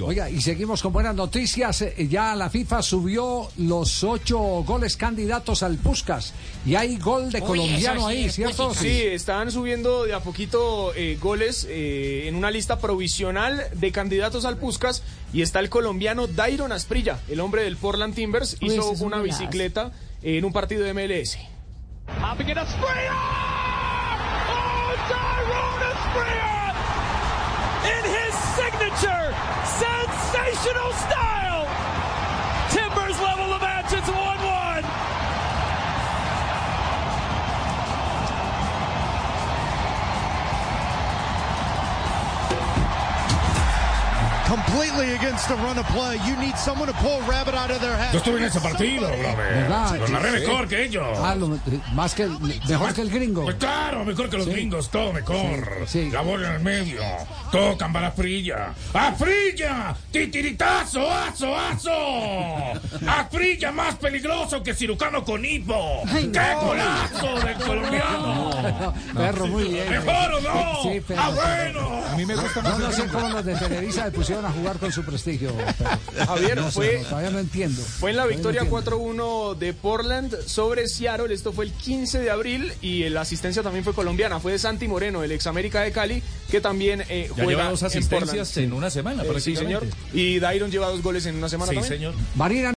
Oiga, y seguimos con buenas noticias. Eh, Ya la FIFA subió los ocho goles candidatos al Puskas. Y hay gol de colombiano ahí, ¿cierto? Sí, están subiendo de a poquito eh, goles eh, en una lista provisional de candidatos al Puskas y está el colombiano Dairon Asprilla, el hombre del Portland Timbers, Uy, hizo una bicicleta en un partido de MLS. Oh, Asprilla! In his signature, sensational style! Completely against the run of play. You need someone to pull rabbit out of their hat. Yo estuve en ese partido, brother. Lo narré mejor que ellos. Ah, lo- más que mejor que el gringo. Pues claro, mejor que los Sí. gringos, todo mejor. Sí, sí. La bola en el medio. Tocan para Frilla. ¡A Frilla! ¡Titiritazo! ¡Aso! ¡Aso! ¡A Frilla más peligroso que cirujano con hipo! ¡Qué golazo del colombiano! Perro, muy bien. ¿Mejor o no? Sí, pero- ¡Ah, bueno! A mí me gusta más. Yo no sé cómo los de Televisa le pusieron a jugar con su prestigio. pero- Javier, no sé, fue- no, todavía no entiendo. Fue en la victoria entiendo. 4-1 de Portland sobre Seattle. Esto fue el 15 de abril y la asistencia también fue colombiana. Fue de Santi Moreno, el ex América de Cali, que también eh, Ya juega lleva dos en asistencias en una semana, Eh, sí, señor. Y Dairon lleva dos goles en una semana Sí, también. señor. Marina